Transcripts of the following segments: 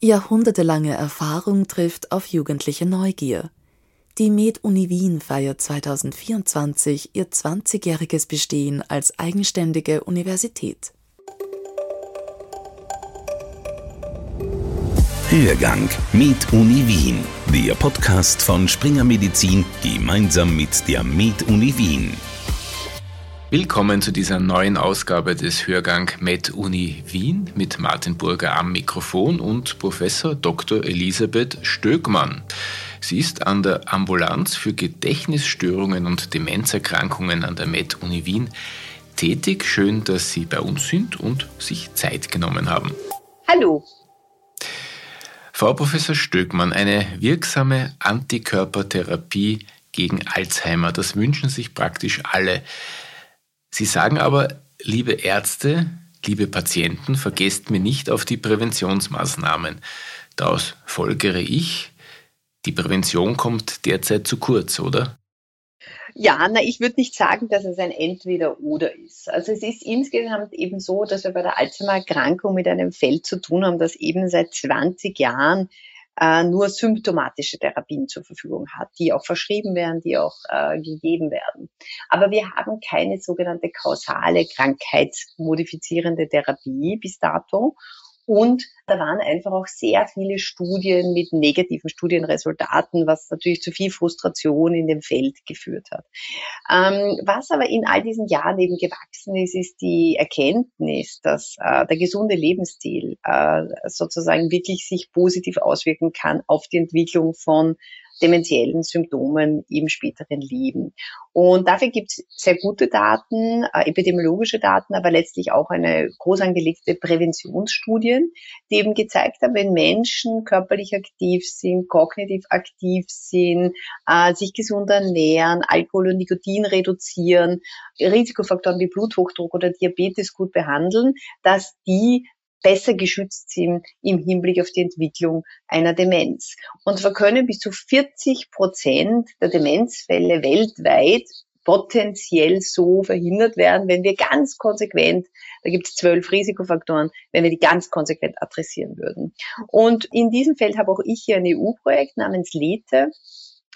Jahrhundertelange Erfahrung trifft auf jugendliche Neugier. Die Med-Uni Wien feiert 2024 ihr 20-jähriges Bestehen als eigenständige Universität. Hörgang Med Uni Wien, der Podcast von Springer Medizin gemeinsam mit der Med Uni Wien. Willkommen zu dieser neuen Ausgabe des Hörgang Med Uni Wien mit Martin Burger am Mikrofon und Professor Dr. Elisabeth Stöckmann. Sie ist an der Ambulanz für Gedächtnisstörungen und Demenzerkrankungen an der Med Uni Wien tätig. Schön, dass Sie bei uns sind und sich Zeit genommen haben. Hallo. Frau Professor Stöckmann, eine wirksame Antikörpertherapie gegen Alzheimer, das wünschen sich praktisch alle. Sie sagen aber, liebe Ärzte, liebe Patienten, vergesst mir nicht auf die Präventionsmaßnahmen. Daraus folgere ich, die Prävention kommt derzeit zu kurz, oder? Ja, na, ich würde nicht sagen, dass es ein Entweder-Oder ist. Also es ist insgesamt eben so, dass wir bei der Alzheimer-Erkrankung mit einem Feld zu tun haben, das eben seit 20 Jahren äh, nur symptomatische Therapien zur Verfügung hat, die auch verschrieben werden, die auch äh, gegeben werden. Aber wir haben keine sogenannte kausale krankheitsmodifizierende Therapie bis dato. Und da waren einfach auch sehr viele Studien mit negativen Studienresultaten, was natürlich zu viel Frustration in dem Feld geführt hat. Ähm, was aber in all diesen Jahren eben gewachsen ist, ist die Erkenntnis, dass äh, der gesunde Lebensstil äh, sozusagen wirklich sich positiv auswirken kann auf die Entwicklung von dementiellen Symptomen im späteren Leben. Und dafür gibt es sehr gute Daten, äh, epidemiologische Daten, aber letztlich auch eine groß angelegte Präventionsstudien, die eben gezeigt haben, wenn Menschen körperlich aktiv sind, kognitiv aktiv sind, äh, sich gesund ernähren, Alkohol und Nikotin reduzieren, Risikofaktoren wie Bluthochdruck oder Diabetes gut behandeln, dass die besser geschützt sind im Hinblick auf die Entwicklung einer Demenz. Und wir können bis zu 40 Prozent der Demenzfälle weltweit potenziell so verhindert werden, wenn wir ganz konsequent, da gibt es zwölf Risikofaktoren, wenn wir die ganz konsequent adressieren würden. Und in diesem Feld habe auch ich hier ein EU-Projekt namens LETE,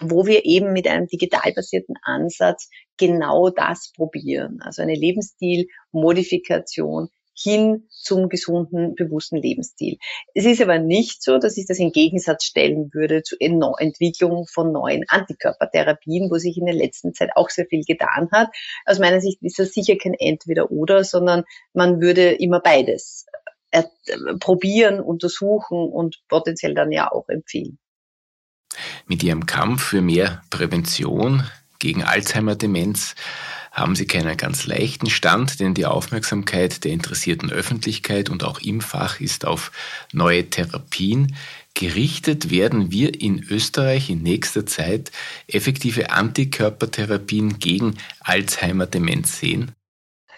wo wir eben mit einem digital basierten Ansatz genau das probieren. Also eine Lebensstilmodifikation hin zum gesunden, bewussten Lebensstil. Es ist aber nicht so, dass ich das in Gegensatz stellen würde zur Entwicklung von neuen Antikörpertherapien, wo sich in der letzten Zeit auch sehr viel getan hat. Aus meiner Sicht ist das sicher kein Entweder-Oder, sondern man würde immer beides äh, probieren, untersuchen und potenziell dann ja auch empfehlen. Mit Ihrem Kampf für mehr Prävention gegen Alzheimer-Demenz haben sie keinen ganz leichten Stand, denn die Aufmerksamkeit der interessierten Öffentlichkeit und auch im Fach ist auf neue Therapien gerichtet. Werden wir in Österreich in nächster Zeit effektive Antikörpertherapien gegen Alzheimer-Demenz sehen?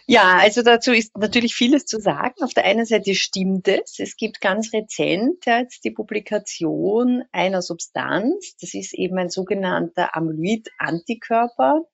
Ja, also dazu ist natürlich vieles zu sagen. Auf der einen Seite stimmt es. Es gibt ganz rezent jetzt die Publikation einer Substanz. Das ist eben ein sogenannter Amyloid-Antikörper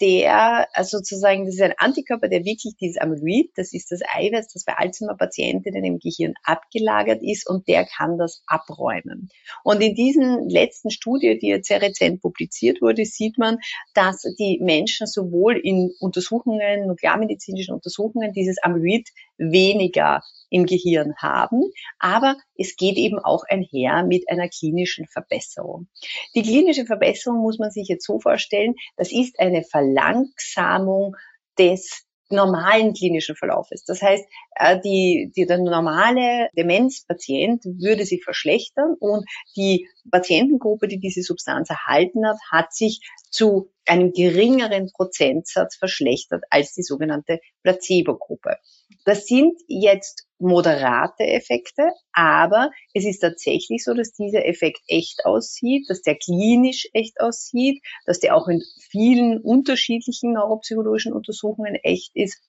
der also sozusagen, das ist ein Antikörper, der wirklich dieses Amyloid, das ist das Eiweiß, das bei Alzheimer-Patientinnen im Gehirn abgelagert ist und der kann das abräumen. Und in diesen letzten Studie, die jetzt sehr rezent publiziert wurde, sieht man, dass die Menschen sowohl in Untersuchungen, nuklearmedizinischen Untersuchungen, dieses Amyloid weniger im Gehirn haben. Aber es geht eben auch einher mit einer klinischen Verbesserung. Die klinische Verbesserung muss man sich jetzt so vorstellen, das ist eine Verlangsamung des normalen klinischen Verlaufes. Das heißt, äh, die, die, der normale Demenzpatient würde sich verschlechtern und die Patientengruppe, die diese Substanz erhalten hat, hat sich zu einem geringeren Prozentsatz verschlechtert als die sogenannte Placebo-Gruppe. Das sind jetzt moderate Effekte, aber es ist tatsächlich so, dass dieser Effekt echt aussieht, dass der klinisch echt aussieht, dass der auch in vielen unterschiedlichen neuropsychologischen Untersuchungen echt ist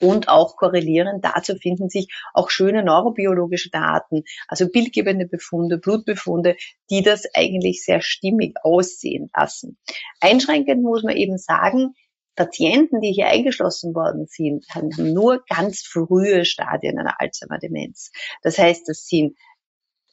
und auch korrelierend dazu finden sich auch schöne neurobiologische Daten, also bildgebende Befunde, Blutbefunde, die das eigentlich sehr stimmig aussehen lassen. Einschränkend muss man eben sagen, Patienten, die hier eingeschlossen worden sind, haben nur ganz frühe Stadien einer Alzheimer-Demenz. Das heißt, das sind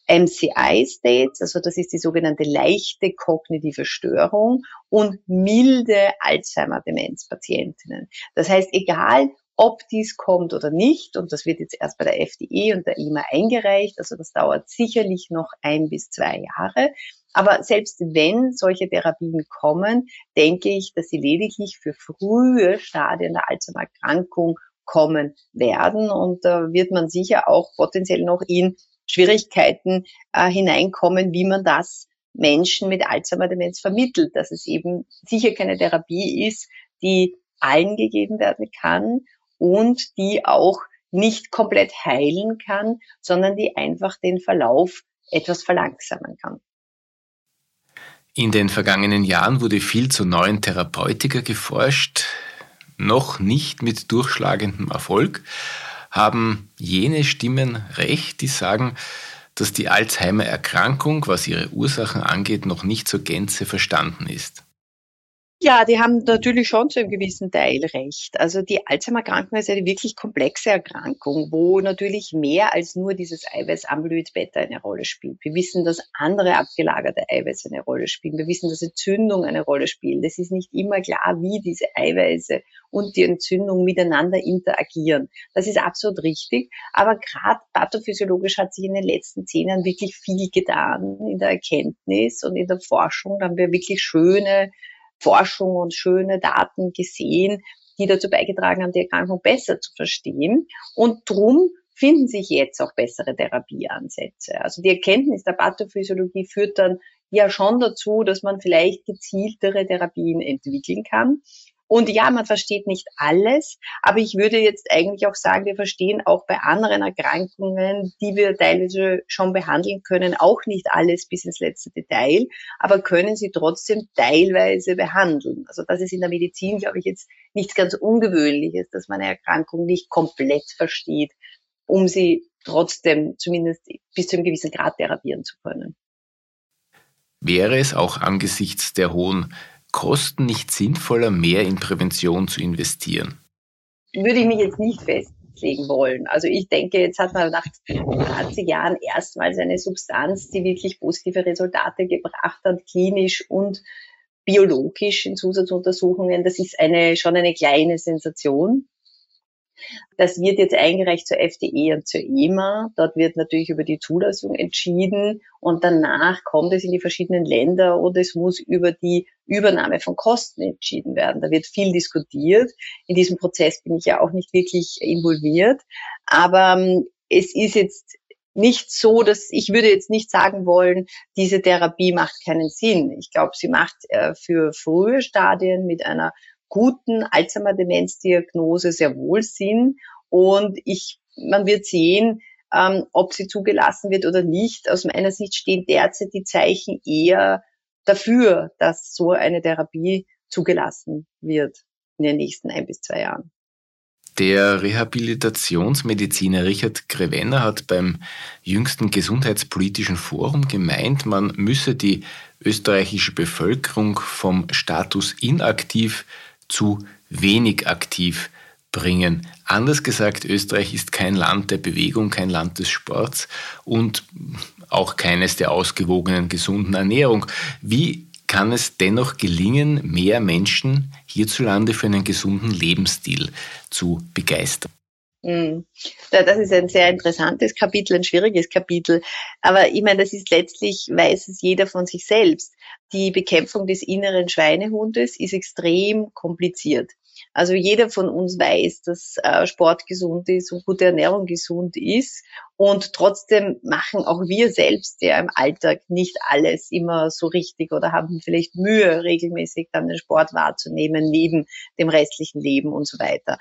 MCI-States, also das ist die sogenannte leichte kognitive Störung und milde Alzheimer-Demenzpatientinnen. Das heißt, egal ob dies kommt oder nicht, und das wird jetzt erst bei der FDE und der EMA eingereicht, also das dauert sicherlich noch ein bis zwei Jahre. Aber selbst wenn solche Therapien kommen, denke ich, dass sie lediglich für frühe Stadien der Alzheimer-Erkrankung kommen werden. Und da wird man sicher auch potenziell noch in Schwierigkeiten äh, hineinkommen, wie man das Menschen mit Alzheimer-Demenz vermittelt, dass es eben sicher keine Therapie ist, die allen gegeben werden kann und die auch nicht komplett heilen kann, sondern die einfach den Verlauf etwas verlangsamen kann. In den vergangenen Jahren wurde viel zu neuen Therapeutika geforscht, noch nicht mit durchschlagendem Erfolg. Haben jene Stimmen recht, die sagen, dass die Alzheimer-Erkrankung, was ihre Ursachen angeht, noch nicht zur Gänze verstanden ist? Ja, die haben natürlich schon zu einem gewissen Teil recht. Also die Alzheimer-Erkrankung ist eine wirklich komplexe Erkrankung, wo natürlich mehr als nur dieses Eiweiß-Amyloid-Beta eine Rolle spielt. Wir wissen, dass andere abgelagerte Eiweiße eine Rolle spielen. Wir wissen, dass Entzündung eine Rolle spielt. Es ist nicht immer klar, wie diese Eiweiße und die Entzündung miteinander interagieren. Das ist absolut richtig. Aber gerade pathophysiologisch hat sich in den letzten zehn Jahren wirklich viel getan in der Erkenntnis und in der Forschung. Da haben wir wirklich schöne Forschung und schöne Daten gesehen, die dazu beigetragen haben, die Erkrankung besser zu verstehen. Und drum finden sich jetzt auch bessere Therapieansätze. Also die Erkenntnis der Pathophysiologie führt dann ja schon dazu, dass man vielleicht gezieltere Therapien entwickeln kann. Und ja, man versteht nicht alles, aber ich würde jetzt eigentlich auch sagen, wir verstehen auch bei anderen Erkrankungen, die wir teilweise schon behandeln können, auch nicht alles bis ins letzte Detail, aber können sie trotzdem teilweise behandeln. Also das ist in der Medizin, glaube ich, jetzt nichts ganz Ungewöhnliches, dass man eine Erkrankung nicht komplett versteht, um sie trotzdem zumindest bis zu einem gewissen Grad therapieren zu können. Wäre es auch angesichts der hohen Kosten nicht sinnvoller, mehr in Prävention zu investieren? Würde ich mich jetzt nicht festlegen wollen. Also ich denke, jetzt hat man nach 20 Jahren erstmals eine Substanz, die wirklich positive Resultate gebracht hat, klinisch und biologisch in Zusatzuntersuchungen. Das ist eine, schon eine kleine Sensation. Das wird jetzt eingereicht zur FDE und zur EMA. Dort wird natürlich über die Zulassung entschieden und danach kommt es in die verschiedenen Länder und es muss über die Übernahme von Kosten entschieden werden. Da wird viel diskutiert. In diesem Prozess bin ich ja auch nicht wirklich involviert. Aber ähm, es ist jetzt nicht so, dass ich würde jetzt nicht sagen wollen, diese Therapie macht keinen Sinn. Ich glaube, sie macht äh, für frühe Stadien mit einer guten Alzheimer-Demenzdiagnose sehr wohl Sinn. Und ich, man wird sehen, ähm, ob sie zugelassen wird oder nicht. Aus meiner Sicht stehen derzeit die Zeichen eher dafür, dass so eine Therapie zugelassen wird in den nächsten ein bis zwei Jahren. Der Rehabilitationsmediziner Richard Grevenner hat beim jüngsten gesundheitspolitischen Forum gemeint, man müsse die österreichische Bevölkerung vom Status inaktiv zu wenig aktiv bringen. Anders gesagt, Österreich ist kein Land der Bewegung, kein Land des Sports und auch keines der ausgewogenen, gesunden Ernährung. Wie kann es dennoch gelingen, mehr Menschen hierzulande für einen gesunden Lebensstil zu begeistern? Hm. Das ist ein sehr interessantes Kapitel, ein schwieriges Kapitel. Aber ich meine, das ist letztlich, weiß es jeder von sich selbst. Die Bekämpfung des inneren Schweinehundes ist extrem kompliziert. Also jeder von uns weiß, dass äh, Sport gesund ist und gute Ernährung gesund ist. Und trotzdem machen auch wir selbst ja im Alltag nicht alles immer so richtig oder haben vielleicht Mühe, regelmäßig dann den Sport wahrzunehmen, neben dem restlichen Leben und so weiter.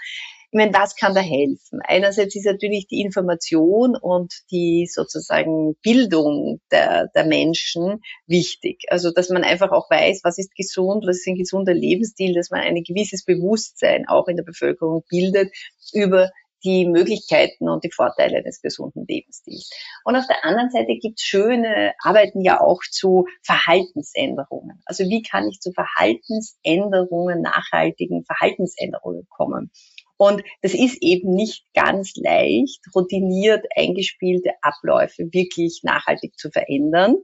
Ich meine, was kann da helfen? Einerseits ist natürlich die Information und die sozusagen Bildung der, der Menschen wichtig. Also, dass man einfach auch weiß, was ist gesund, was ist ein gesunder Lebensstil, dass man ein gewisses Bewusstsein auch in der Bevölkerung bildet über die Möglichkeiten und die Vorteile eines gesunden Lebensstils. Und auf der anderen Seite gibt es schöne Arbeiten ja auch zu Verhaltensänderungen. Also wie kann ich zu Verhaltensänderungen, nachhaltigen Verhaltensänderungen kommen? Und das ist eben nicht ganz leicht, routiniert eingespielte Abläufe wirklich nachhaltig zu verändern.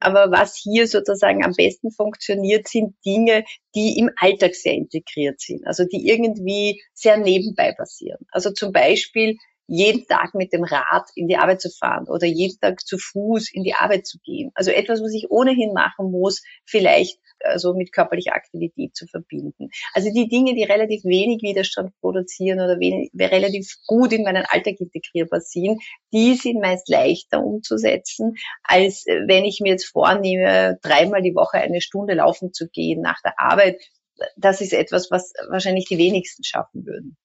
Aber was hier sozusagen am besten funktioniert, sind Dinge, die im Alltag sehr integriert sind, also die irgendwie sehr nebenbei passieren. Also zum Beispiel jeden Tag mit dem Rad in die Arbeit zu fahren oder jeden Tag zu Fuß in die Arbeit zu gehen. Also etwas, was ich ohnehin machen muss, vielleicht also mit körperlicher Aktivität zu verbinden. Also die Dinge, die relativ wenig Widerstand produzieren oder wenig, relativ gut in meinen Alltag integrierbar sind, die sind meist leichter umzusetzen, als wenn ich mir jetzt vornehme, dreimal die Woche eine Stunde laufen zu gehen nach der Arbeit. Das ist etwas, was wahrscheinlich die wenigsten schaffen würden.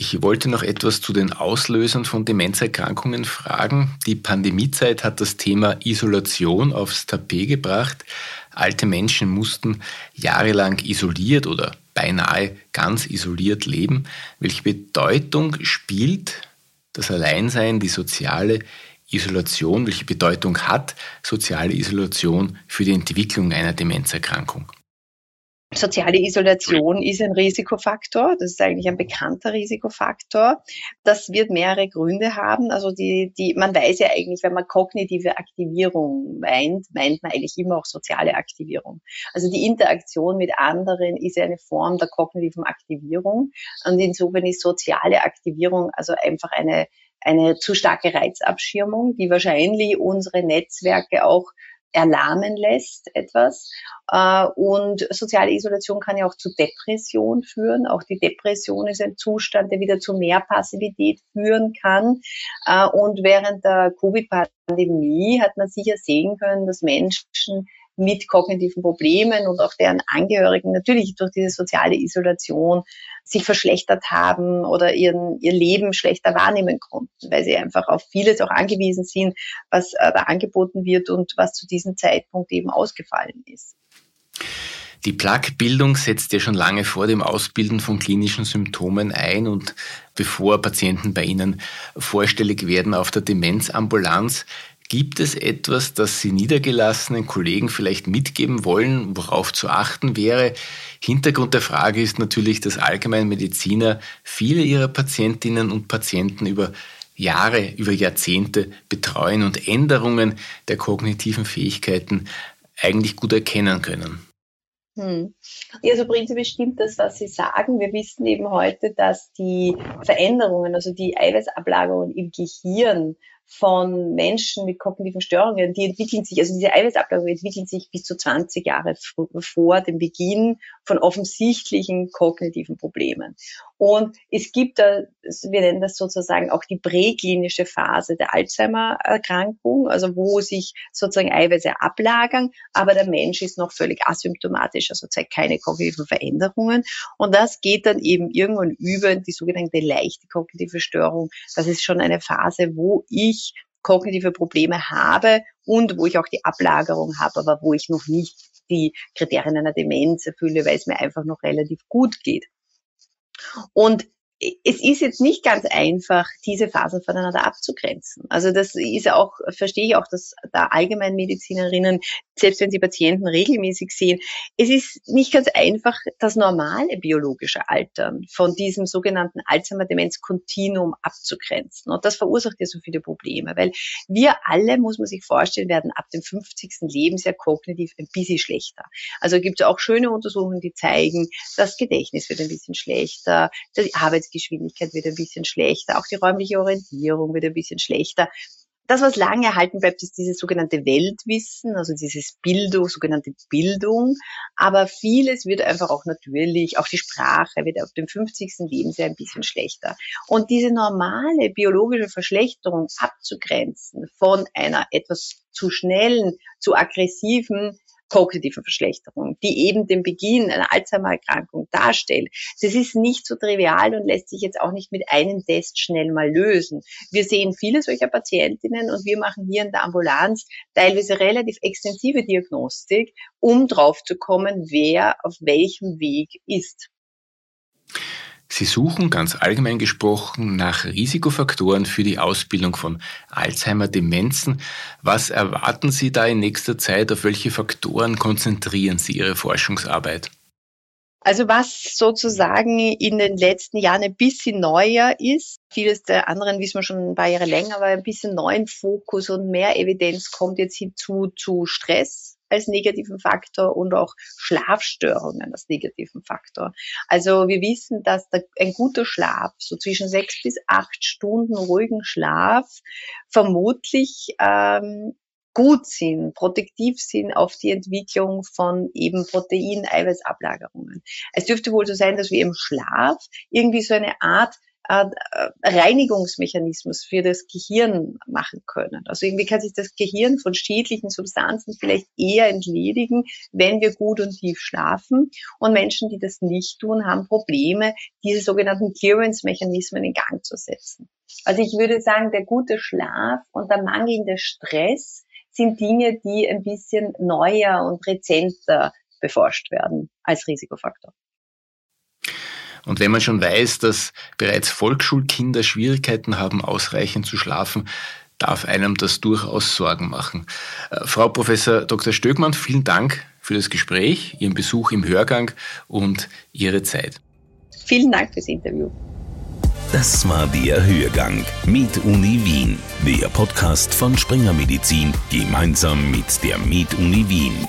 Ich wollte noch etwas zu den Auslösern von Demenzerkrankungen fragen. Die Pandemiezeit hat das Thema Isolation aufs Tapet gebracht. Alte Menschen mussten jahrelang isoliert oder beinahe ganz isoliert leben. Welche Bedeutung spielt das Alleinsein, die soziale Isolation, welche Bedeutung hat soziale Isolation für die Entwicklung einer Demenzerkrankung? Soziale Isolation ist ein Risikofaktor. Das ist eigentlich ein bekannter Risikofaktor. Das wird mehrere Gründe haben. Also die, die, man weiß ja eigentlich, wenn man kognitive Aktivierung meint, meint man eigentlich immer auch soziale Aktivierung. Also die Interaktion mit anderen ist ja eine Form der kognitiven Aktivierung. Und insofern ist soziale Aktivierung also einfach eine, eine zu starke Reizabschirmung, die wahrscheinlich unsere Netzwerke auch erlahmen lässt etwas. Äh, und soziale Isolation kann ja auch zu Depression führen. Auch die Depression ist ein Zustand, der wieder zu mehr Passivität führen kann. Äh, und während der Covid-Pandemie hat man sicher sehen können, dass Menschen mit kognitiven Problemen und auch deren Angehörigen natürlich durch diese soziale Isolation sich verschlechtert haben oder ihren, ihr Leben schlechter wahrnehmen konnten, weil sie einfach auf vieles auch angewiesen sind, was da angeboten wird und was zu diesem Zeitpunkt eben ausgefallen ist. Die Plaquebildung setzt ja schon lange vor dem Ausbilden von klinischen Symptomen ein und bevor Patienten bei Ihnen vorstellig werden auf der Demenzambulanz. Gibt es etwas, das Sie niedergelassenen Kollegen vielleicht mitgeben wollen, worauf zu achten wäre? Hintergrund der Frage ist natürlich, dass Allgemeinmediziner viele ihrer Patientinnen und Patienten über Jahre, über Jahrzehnte betreuen und Änderungen der kognitiven Fähigkeiten eigentlich gut erkennen können. Hm. Also prinzipiell stimmt das, was Sie sagen. Wir wissen eben heute, dass die Veränderungen, also die Eiweißablagerungen im Gehirn von Menschen mit kognitiven Störungen, die entwickeln sich, also diese Eiweißablagerungen entwickeln sich bis zu 20 Jahre vor dem Beginn von offensichtlichen kognitiven Problemen. Und es gibt da, wir nennen das sozusagen auch die präklinische Phase der Alzheimer-Erkrankung, also wo sich sozusagen Eiweiße ablagern, aber der Mensch ist noch völlig asymptomatisch, also zeigt keine kognitiven Veränderungen. Und das geht dann eben irgendwann über die sogenannte leichte kognitive Störung. Das ist schon eine Phase, wo ich ich kognitive Probleme habe und wo ich auch die Ablagerung habe, aber wo ich noch nicht die Kriterien einer Demenz erfülle, weil es mir einfach noch relativ gut geht. Und es ist jetzt nicht ganz einfach, diese Phasen voneinander abzugrenzen. Also das ist auch, verstehe ich auch, dass da Allgemeinmedizinerinnen, selbst wenn sie Patienten regelmäßig sehen, es ist nicht ganz einfach, das normale biologische Altern von diesem sogenannten Alzheimer-Demenz-Kontinuum abzugrenzen. Und das verursacht ja so viele Probleme, weil wir alle, muss man sich vorstellen, werden ab dem 50. Lebensjahr kognitiv ein bisschen schlechter. Also gibt es auch schöne Untersuchungen, die zeigen, das Gedächtnis wird ein bisschen schlechter, die Arbeits Arbeitsgeschwindigkeit wird ein bisschen schlechter, auch die räumliche Orientierung wird ein bisschen schlechter. Das, was lange erhalten bleibt, ist dieses sogenannte Weltwissen, also dieses Bildung, sogenannte Bildung. Aber vieles wird einfach auch natürlich, auch die Sprache wird auf dem 50. Lebensjahr ein bisschen schlechter. Und diese normale biologische Verschlechterung abzugrenzen von einer etwas zu schnellen, zu aggressiven kognitive Verschlechterung, die eben den Beginn einer Alzheimer-Erkrankung darstellt. Das ist nicht so trivial und lässt sich jetzt auch nicht mit einem Test schnell mal lösen. Wir sehen viele solcher Patientinnen und wir machen hier in der Ambulanz teilweise relativ extensive Diagnostik, um drauf zu kommen, wer auf welchem Weg ist. Sie suchen ganz allgemein gesprochen nach Risikofaktoren für die Ausbildung von Alzheimer-Demenzen. Was erwarten Sie da in nächster Zeit? Auf welche Faktoren konzentrieren Sie Ihre Forschungsarbeit? Also was sozusagen in den letzten Jahren ein bisschen neuer ist, vieles der anderen wissen wir schon ein paar Jahre länger, aber ein bisschen neuen Fokus und mehr Evidenz kommt jetzt hinzu zu Stress als negativen Faktor und auch Schlafstörungen als negativen Faktor. Also wir wissen, dass ein guter Schlaf, so zwischen sechs bis acht Stunden ruhigen Schlaf, vermutlich ähm, gut sind, protektiv sind auf die Entwicklung von eben Protein-Eiweißablagerungen. Es dürfte wohl so sein, dass wir im Schlaf irgendwie so eine Art äh, Reinigungsmechanismus für das Gehirn machen können. Also irgendwie kann sich das Gehirn von schädlichen Substanzen vielleicht eher entledigen, wenn wir gut und tief schlafen. Und Menschen, die das nicht tun, haben Probleme, diese sogenannten Clearance-Mechanismen in Gang zu setzen. Also ich würde sagen, der gute Schlaf und der mangelnde Stress sind Dinge, die ein bisschen neuer und rezenter beforscht werden als Risikofaktor. Und wenn man schon weiß, dass bereits Volksschulkinder Schwierigkeiten haben, ausreichend zu schlafen, darf einem das durchaus Sorgen machen. Äh, Frau Professor Dr. Stöckmann, vielen Dank für das Gespräch, Ihren Besuch im Hörgang und Ihre Zeit. Vielen Dank fürs Interview. Das war der Hörgang mit Uni Wien, der Podcast von Springer Medizin gemeinsam mit der Med Uni Wien.